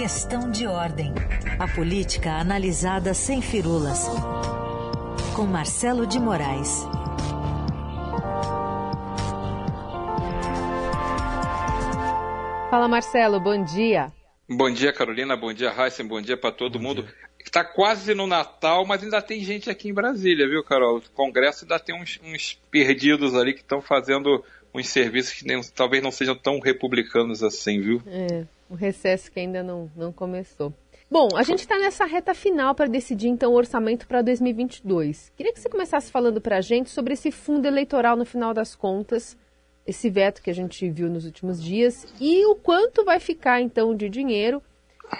Questão de ordem. A política analisada sem firulas. Com Marcelo de Moraes. Fala Marcelo, bom dia. Bom dia, Carolina. Bom dia, Heisen. Bom dia para todo bom mundo. Está quase no Natal, mas ainda tem gente aqui em Brasília, viu, Carol? O Congresso ainda tem uns, uns perdidos ali que estão fazendo uns serviços que nem, talvez não sejam tão republicanos assim, viu? É, o recesso que ainda não, não começou. Bom, a gente está nessa reta final para decidir então o orçamento para 2022. Queria que você começasse falando para a gente sobre esse fundo eleitoral no final das contas, esse veto que a gente viu nos últimos dias e o quanto vai ficar então de dinheiro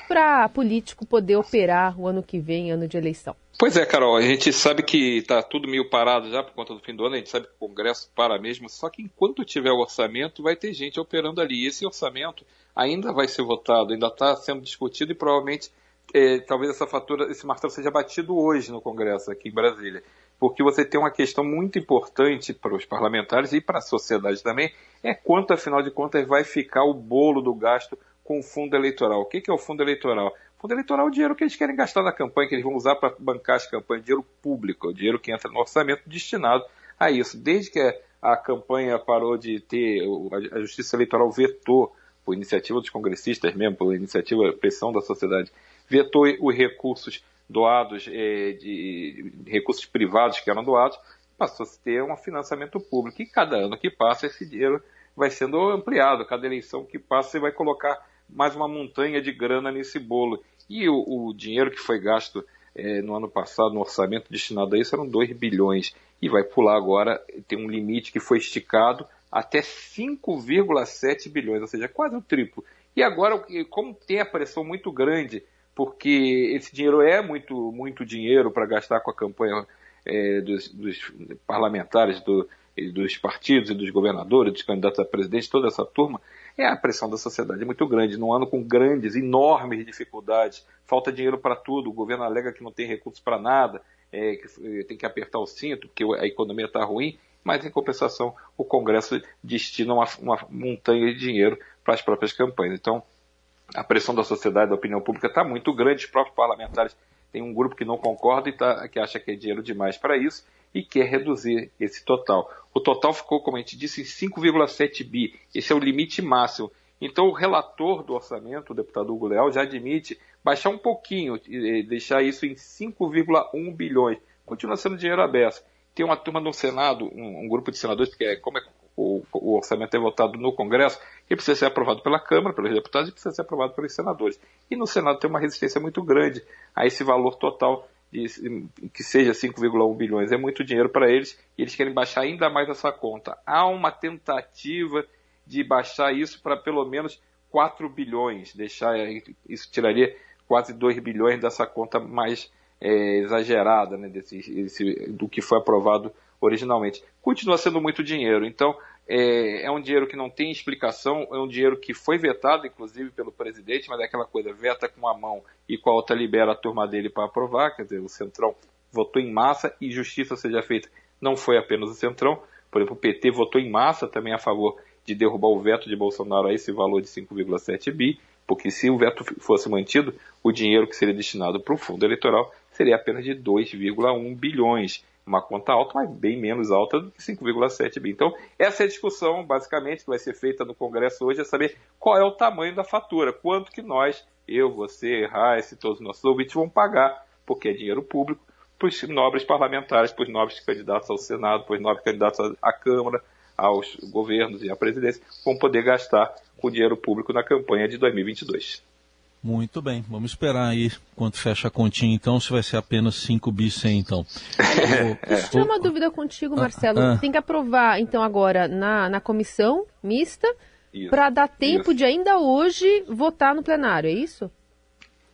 para político poder operar o ano que vem, ano de eleição. Pois é, Carol, a gente sabe que está tudo meio parado já por conta do fim do ano, a gente sabe que o Congresso para mesmo, só que enquanto tiver o orçamento, vai ter gente operando ali. E esse orçamento ainda vai ser votado, ainda está sendo discutido e provavelmente é, talvez essa fatura, esse martelo seja batido hoje no Congresso, aqui em Brasília. Porque você tem uma questão muito importante para os parlamentares e para a sociedade também, é quanto, afinal de contas, vai ficar o bolo do gasto com o fundo eleitoral. O que é o fundo eleitoral? Fundo eleitoral é o dinheiro que eles querem gastar na campanha, que eles vão usar para bancar as campanhas, dinheiro público, o dinheiro que entra no orçamento destinado a isso. Desde que a campanha parou de ter, a Justiça Eleitoral vetou, por iniciativa dos congressistas mesmo, por iniciativa, pressão da sociedade, vetou os recursos doados, é, de, de recursos privados que eram doados, passou a ter um financiamento público. E cada ano que passa, esse dinheiro vai sendo ampliado. Cada eleição que passa, você vai colocar mais uma montanha de grana nesse bolo. E o, o dinheiro que foi gasto é, no ano passado, no orçamento destinado a isso, eram 2 bilhões. E vai pular agora, tem um limite que foi esticado até 5,7 bilhões, ou seja, quase o triplo. E agora, como tem a pressão muito grande, porque esse dinheiro é muito, muito dinheiro para gastar com a campanha é, dos, dos, parlamentares, do, dos partidos e dos governadores, dos candidatos a presidente, toda essa turma, é a pressão da sociedade muito grande. Num ano com grandes, enormes dificuldades, falta dinheiro para tudo, o governo alega que não tem recursos para nada, é, que tem que apertar o cinto porque a economia está ruim, mas em compensação o Congresso destina uma, uma montanha de dinheiro para as próprias campanhas. Então, a pressão da sociedade, da opinião pública está muito grande, os próprios parlamentares têm um grupo que não concorda e tá, que acha que é dinheiro demais para isso e quer reduzir esse total. O total ficou, como a gente disse, em 5,7 bi. Esse é o limite máximo. Então, o relator do orçamento, o deputado Hugo Leal, já admite baixar um pouquinho, deixar isso em 5,1 bilhões. Continua sendo dinheiro aberto. Tem uma turma no Senado, um, um grupo de senadores, porque é, como é, o, o, orçamento é votado no Congresso, ele precisa ser aprovado pela Câmara, pelos deputados, e precisa ser aprovado pelos senadores. E no Senado tem uma resistência muito grande a esse valor total de, que seja 5,1 bilhões. É muito dinheiro para eles e eles querem baixar ainda mais essa conta. Há uma tentativa de baixar isso para pelo menos 4 bilhões, deixar isso tiraria quase 2 bilhões dessa conta mais é, exagerada né, desse, esse, do que foi aprovado originalmente. Continua sendo muito dinheiro, então é, é, um dinheiro que não tem explicação, é um dinheiro que foi vetado, inclusive, pelo presidente, mas é aquela coisa, veta com uma mão e com a outra libera a turma dele para aprovar, quer dizer, o Centrão votou em massa e justiça seja feita. Não foi apenas o Centrão, por exemplo, o PT votou em massa também a favor de derrubar o veto de Bolsonaro a esse valor de 5,7 bi, porque se o veto fosse mantido, o dinheiro que seria destinado para o fundo eleitoral seria apenas de 2,1 bilhões uma conta alta, mas bem menos alta do que 5,7 bi. Então, essa é a discussão, basicamente, que vai ser feita no Congresso hoje, é saber qual é o tamanho da fatura, quanto que nós, eu, você, Raice, todos os nossos ouvintes vão pagar, porque é dinheiro público, para os nobres parlamentares, para os nobres candidatos ao Senado, para os nobres candidatos à Câmara, aos governos e à presidência, vão poder gastar com dinheiro público na campanha de 2022. Muito bem, vamos esperar aí quanto fecha a continha então, se vai ser apenas 5 bis 100 então. Deixa eu tirar uma dúvida contigo, ah, Marcelo. Ah, ah. Tem que aprovar então agora na, na comissão mista para dar tempo isso. de ainda hoje votar no plenário, é isso?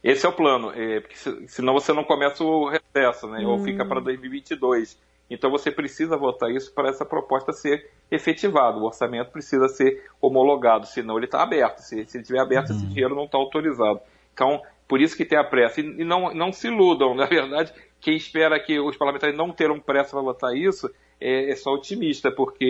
Esse é o plano, é, porque senão você não começa o recesso, né? Hum. Ou fica para 2022. Então você precisa votar isso para essa proposta ser efetivada. O orçamento precisa ser homologado, senão ele está aberto. Se, se ele estiver aberto, uhum. esse dinheiro não está autorizado. Então, por isso que tem a pressa. E, não, não se iludam, na verdade, quem espera que os parlamentares não terão pressa para votar isso é, é, só otimista, porque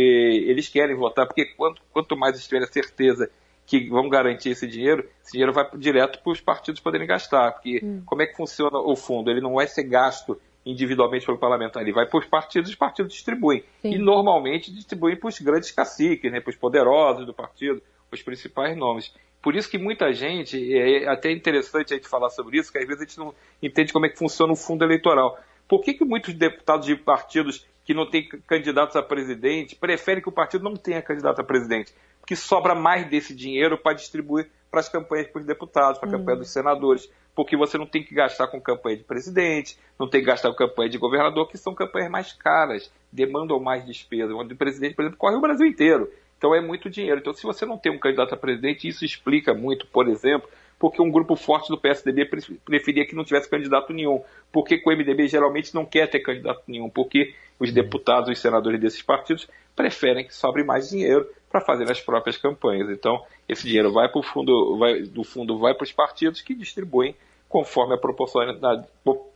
eles querem votar, porque quanto, quanto mais eles tiverem a certeza que vão garantir esse dinheiro, esse dinheiro vai direto para os partidos poderem gastar. Porque hum. como é que funciona o fundo? Ele não vai ser gasto individualmente pelo parlamentar, ele vai para os partidos e os partidos distribuem. Sim. E normalmente distribuem para os grandes caciques, né, para os poderosos do partido, os principais nomes. Por isso que muita gente, é até interessante a gente falar sobre isso, que às vezes a gente não entende como é que funciona o fundo eleitoral. Por que, que muitos deputados de partidos que não têm candidatos a presidente preferem que o partido não tenha candidato a presidente? Porque sobra mais desse dinheiro para distribuir para as campanhas para os deputados, para a campanha dos senadores, porque você não tem que gastar com campanha de presidente, não tem que gastar com campanha de governador, que são campanhas mais caras, demandam mais despesa. O de presidente, por exemplo, corre o Brasil inteiro. Então é muito dinheiro. Então, se você não tem um candidato a presidente, isso explica muito, por exemplo, porque um grupo forte do PSDB preferia que não tivesse candidato nenhum. Porque o MDB geralmente não quer ter candidato nenhum, porque os deputados, os senadores desses partidos preferem que sobre mais dinheiro para fazer as próprias campanhas. Então, esse dinheiro vai para o fundo, vai, do fundo vai para os partidos que distribuem conforme a proporcionalidade,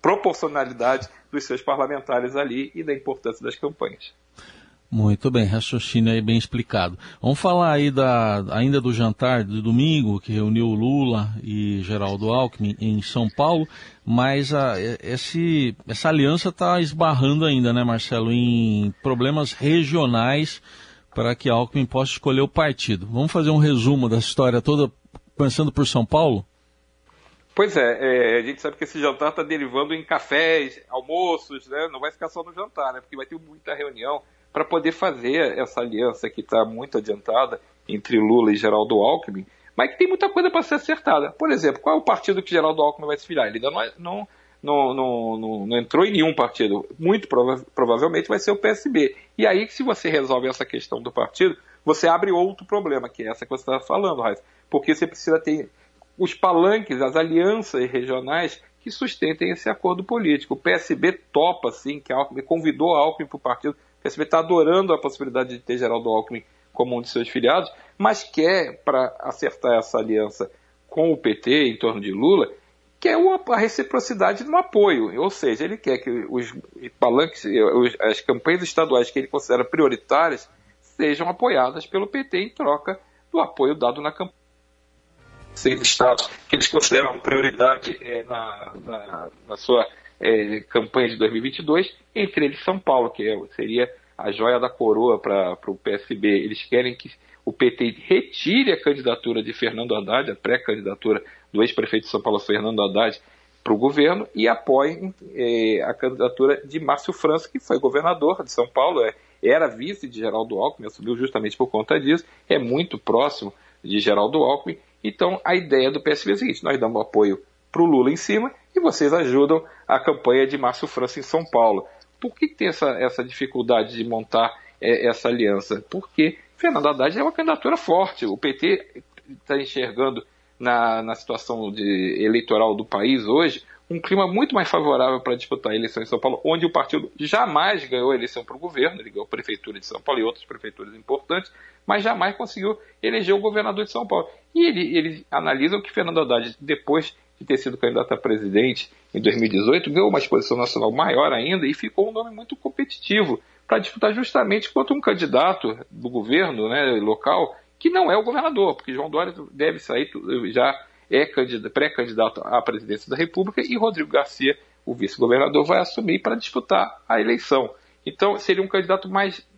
proporcionalidade dos seus parlamentares ali e da importância das campanhas. Muito bem, raciocínio aí bem explicado. Vamos falar aí da, ainda do jantar de domingo, que reuniu Lula e Geraldo Alckmin em São Paulo, mas a, esse, essa aliança está esbarrando ainda, né, Marcelo, em problemas regionais para que Alckmin possa escolher o partido. Vamos fazer um resumo da história toda, pensando por São Paulo? Pois é, é, a gente sabe que esse jantar está derivando em cafés, almoços, né? não vai ficar só no jantar, né? porque vai ter muita reunião para poder fazer essa aliança que está muito adiantada entre Lula e Geraldo Alckmin, mas que tem muita coisa para ser acertada. Por exemplo, qual é o partido que Geraldo Alckmin vai se filiar? Ele ainda não, é, não, não, não, não entrou em nenhum partido. Muito prova provavelmente vai ser o PSB. E aí, se você resolve essa questão do partido, você abre outro problema, que é essa que você estava falando, Raiz. Porque você precisa ter os palanques, as alianças regionais que sustentem esse acordo político. O PSB topa, sim, que Alckmin convidou Alckmin para o partido o PSB está adorando a possibilidade de ter Geraldo Alckmin como um de seus filiados, mas quer, para acertar essa aliança com o PT em torno de Lula, quer a reciprocidade no apoio. Ou seja, ele quer que os palanques, as campanhas estaduais que ele considera prioritárias sejam apoiadas pelo PT em troca do apoio dado na campanha seis estados que eles consideram prioridade é, na, na, na, sua é, campanha de 2022, entre eles São Paulo, que é, seria a joia da coroa para o PSB. Eles querem que o PT retire a candidatura de Fernando Haddad, a pré-candidatura do ex-prefeito de São Paulo, Fernando Haddad, para o governo e apoiem é, a candidatura de Márcio França, que foi governador de São Paulo, é, era vice de Geraldo Alckmin, assumiu justamente por conta disso, é muito próximo de Geraldo Alckmin. Então, a ideia do PSB é a seguinte: nós damos apoio para o Lula em cima e vocês ajudam a campanha de Márcio França em São Paulo. Por que tem essa, essa dificuldade de montar é, essa aliança? Porque Fernando Haddad é uma candidatura forte. O PT está enxergando na, na situação de, eleitoral do país hoje um clima muito mais favorável para disputar a eleição em São Paulo, onde o partido jamais ganhou a eleição para o governo, ele ganhou a prefeitura de São Paulo e outras prefeituras importantes, mas jamais conseguiu eleger o governador de São Paulo. E ele, eles analisam que Fernando Haddad, depois de ter sido candidato a presidente em 2018, ganhou uma exposição nacional maior ainda e ficou um nome muito competitivo para disputar justamente contra um candidato do governo né, local que não é o governador, porque João Dória deve sair, já é pré-candidato à presidência da República e Rodrigo Garcia, o vice-governador, vai assumir para disputar a eleição. Então seria um candidato mais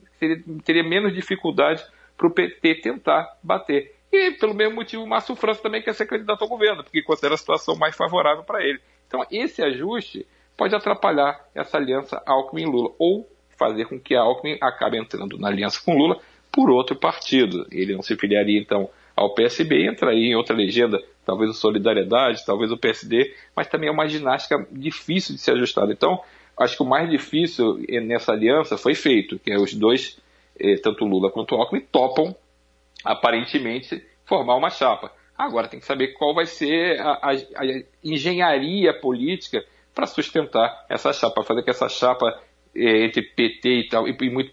teria menos dificuldade para o PT tentar bater. E, pelo mesmo motivo, o Márcio França também quer ser candidato ao governo, porque considera a situação mais favorável para ele. Então, esse ajuste pode atrapalhar essa aliança Alckmin-Lula, ou fazer com que Alckmin acabe entrando na aliança com Lula por outro partido. Ele não se filiaria, então, ao PSB e entraria em outra legenda, talvez o Solidariedade, talvez o PSD, mas também é uma ginástica difícil de ser ajustada. Então, acho que o mais difícil nessa aliança foi feito, que é os dois, eh, tanto Lula quanto Alckmin, topam aparentemente, formar uma chapa. Agora tem que saber qual vai ser a, a, a engenharia política para sustentar essa chapa, fazer que essa chapa é, entre PT e tal, e, e muito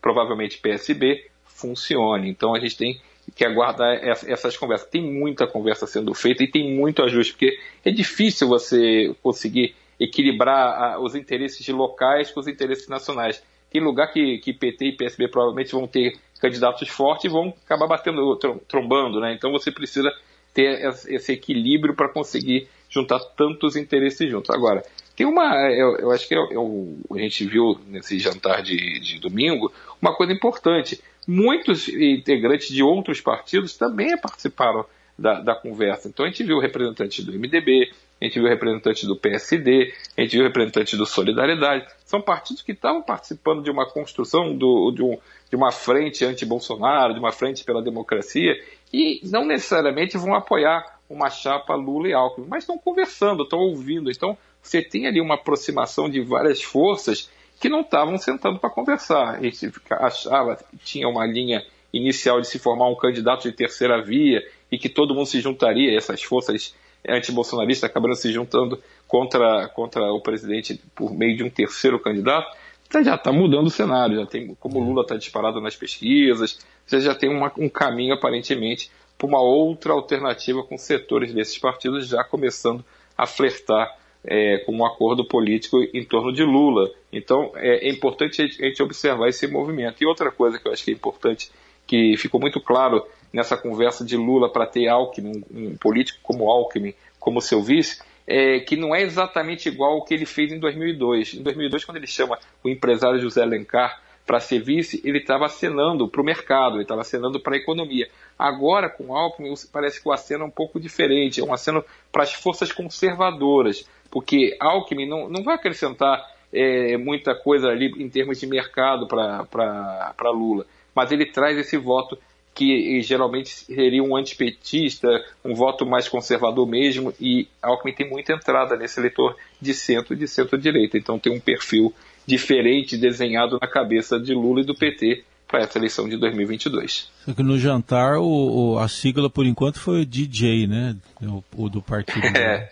provavelmente PSB, funcione. Então a gente tem que aguardar essas conversas. Tem muita conversa sendo feita e tem muito ajuste, porque é difícil você conseguir equilibrar os interesses locais com os interesses nacionais. Tem lugar que, que PT e PSB provavelmente vão ter candidatos fortes vão acabar batendo, trombando, né? Então você precisa ter esse equilíbrio para conseguir juntar tantos interesses juntos. Agora, tem uma, eu, eu acho que eu, eu, a gente viu nesse jantar de, de domingo uma coisa importante. Muitos integrantes de outros partidos também participaram da, da conversa. Então a gente viu representantes do MDB, a gente viu representantes do PSD, a gente viu representantes do Solidariedade. São partidos que estavam participando de uma construção do, de, um, de uma frente anti-Bolsonaro, de uma frente pela democracia, e não necessariamente vão apoiar uma chapa Lula e Alckmin, mas estão conversando, estão ouvindo. Então você tem ali uma aproximação de várias forças que não estavam sentando para conversar. A gente achava que tinha uma linha inicial de se formar um candidato de terceira via e que todo mundo se juntaria, essas forças antibolsonaristas acabaram se juntando contra, contra o presidente por meio de um terceiro candidato, você já está mudando o cenário, já tem, como Lula está disparado nas pesquisas, você já tem uma, um caminho aparentemente para uma outra alternativa com setores desses partidos já começando a flertar é, com um acordo político em torno de Lula. Então é, é importante a gente observar esse movimento. E outra coisa que eu acho que é importante, que ficou muito claro nessa conversa de Lula para ter Alckmin, um, político como Alckmin, como seu vice, é, que não é exatamente igual ao que ele fez em 2002. Em 2002, quando ele chama o empresário José Alencar para ser vice, ele estava acenando para o mercado, ele estava acenando para a economia. Agora, com Alckmin, parece que o aceno é um pouco diferente, é um aceno para as forças conservadoras, porque Alckmin não, não vai acrescentar é, muita coisa ali em termos de mercado para Lula, mas ele traz esse voto que geralmente seria um antipetista, um voto mais conservador mesmo, e Alckmin tem muita entrada nesse eleitor de centro e de centro-direita, então tem um perfil diferente desenhado na cabeça de Lula e do PT para essa eleição de 2022. Só que no jantar o, o, a sigla por enquanto foi o DJ, né? O, o do partido. É.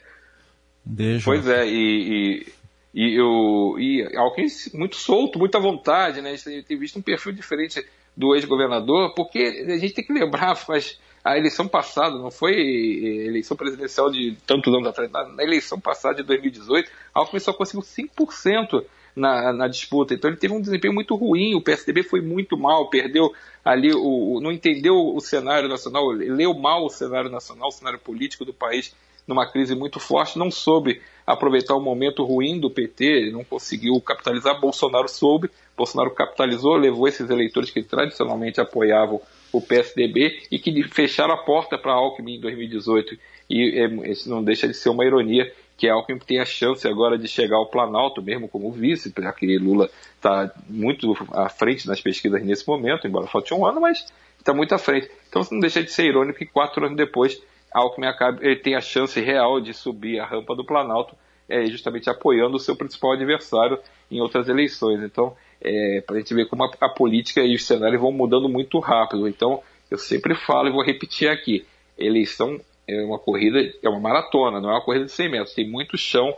DJ. Pois é, e, e, e, o, e Alckmin muito solto, muita vontade, né? A gente tem visto um perfil diferente do ex-governador, porque a gente tem que lembrar, faz a eleição passada, não foi eleição presidencial de tantos anos atrás, na eleição passada de 2018, Alckmin só conseguiu 5% na, na, disputa. Então ele teve um desempenho muito ruim, o PSDB foi muito mal, perdeu ali, o, não entendeu o cenário nacional, leu mal o cenário nacional, o cenário político do país numa crise muito forte, não soube aproveitar o momento ruim do PT, não conseguiu capitalizar, Bolsonaro soube, Bolsonaro capitalizou, levou esses eleitores que tradicionalmente apoiavam o PSDB e que fecharam a porta para Alckmin em 2018. E é, isso não deixa de ser uma ironia que Alckmin tem a chance agora de chegar ao Planalto, mesmo como vice, já que Lula está muito à frente nas pesquisas nesse momento, embora falte um ano, mas está muito à frente. Então não deixa de ser irônico que quatro anos depois Alckmin acaba, ele tem a chance real de subir a rampa do Planalto, é, justamente apoiando o seu principal adversário em outras eleições. Então, é, para a gente ver como a, a, política e os cenários vão mudando muito rápido. Então, eu sempre falo e vou repetir aqui: eleição é uma corrida, é uma maratona, não é uma corrida de 100 metros. Tem muito chão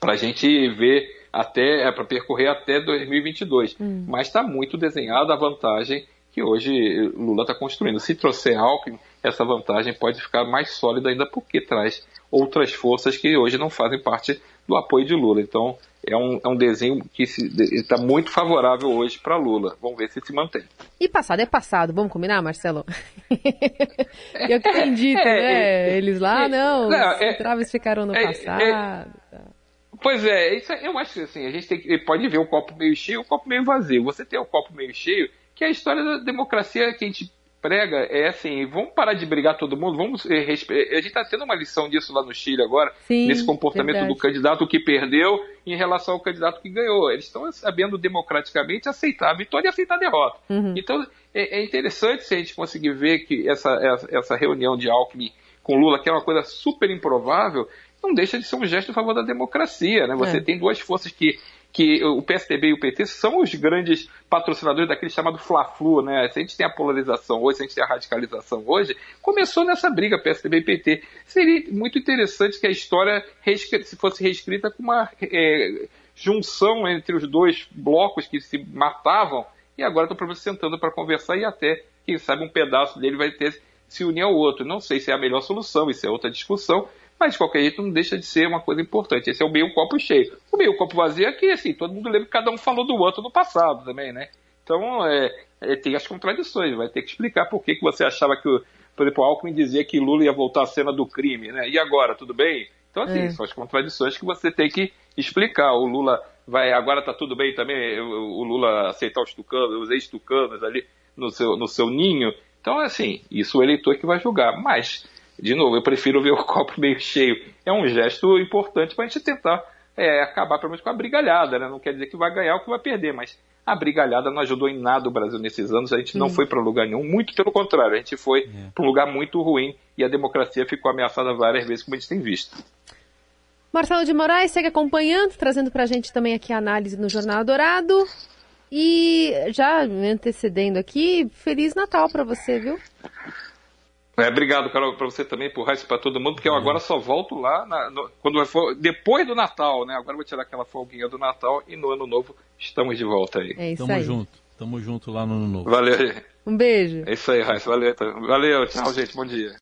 para a gente ver até, é, para percorrer até 2022. Hum. Mas está muito desenhada a vantagem que hoje Lula está construindo. Se trouxer Alckmin, essa vantagem pode ficar mais sólida ainda porque traz outras forças que hoje não fazem parte do apoio de Lula. Então é um, é um desenho que está muito favorável hoje para Lula. Vamos ver se se mantém. E passado é passado, vamos combinar, Marcelo? Eu acredito, é, né? É, Eles lá, é, não, não os é, traves ficaram no é, passado. Pois é, isso, eu acho que assim, a gente tem, pode ver o copo meio cheio e o copo meio vazio. Você tem o copo meio cheio, que a história da democracia que a gente prega é assim, vamos parar de brigar todo mundo, vamos eh, a gente está tendo uma lição disso lá no Chile agora, Sim, nesse comportamento verdade. do candidato que perdeu em relação ao candidato que ganhou. Eles estão sabendo democraticamente aceitar a vitória e aceitar a derrota. Uhum. Então é, é, interessante se a gente conseguir ver que essa, essa, essa reunião de Alckmin com Lula, que é uma coisa super improvável, não deixa de ser um gesto em favor da democracia. Né? Você é. tem duas forças que que o PSDB e o PT são os grandes patrocinadores daquele chamado Fla-Flu, né? Se a gente tem a polarização hoje, se a gente tem a radicalização hoje, começou nessa briga PSDB e PT. Seria muito interessante que a história se fosse reescrita com uma é, junção entre os dois blocos que se matavam e agora estão sentando para conversar e até, quem sabe, um pedaço dele vai ter se unir ao outro. Não sei se é a melhor solução, isso é outra discussão, mas de qualquer jeito não deixa de ser uma coisa importante. Esse é o meio copo cheio. O meio copo vazio é que, assim, todo mundo lembra que cada um falou do outro no passado também, né? Então, é, é, tem as contradições, vai ter que explicar por que, que você achava que, o, por exemplo, o Alckmin dizia que Lula ia voltar à cena do crime, né? E agora, tudo bem? Então, assim, é. são as contradições que você tem que explicar. O Lula vai, agora está tudo bem também, o, Lula aceitar os tucanos, os ex-tucanos ali no seu, no seu ninho. Então, assim, isso o eleitor que vai julgar. Mas, de novo, eu prefiro ver o copo meio cheio. É um gesto importante para a gente tentar é, acabar pelo menos com a brigalhada, né? Não quer dizer que vai ganhar ou que vai perder, mas a brigalhada não ajudou em nada o Brasil nesses anos, a gente não hum. foi para lugar nenhum, muito pelo contrário, a gente foi é. para um lugar muito ruim e a democracia ficou ameaçada várias vezes, como a gente tem visto. Marcelo de Moraes segue acompanhando, trazendo para a gente também aqui a análise no Jornal Dourado. E já me antecedendo aqui, Feliz Natal para você, viu? É, obrigado, Carol, para você também, por isso para todo mundo, porque eu agora só volto lá na, no, quando for, depois do Natal, né? Agora eu vou tirar aquela folguinha do Natal e no ano novo estamos de volta aí. É isso Tamo aí. junto, tamo junto lá no ano novo. Valeu. Um beijo. É isso aí, Raíssa. Valeu, valeu, tchau, gente, bom dia.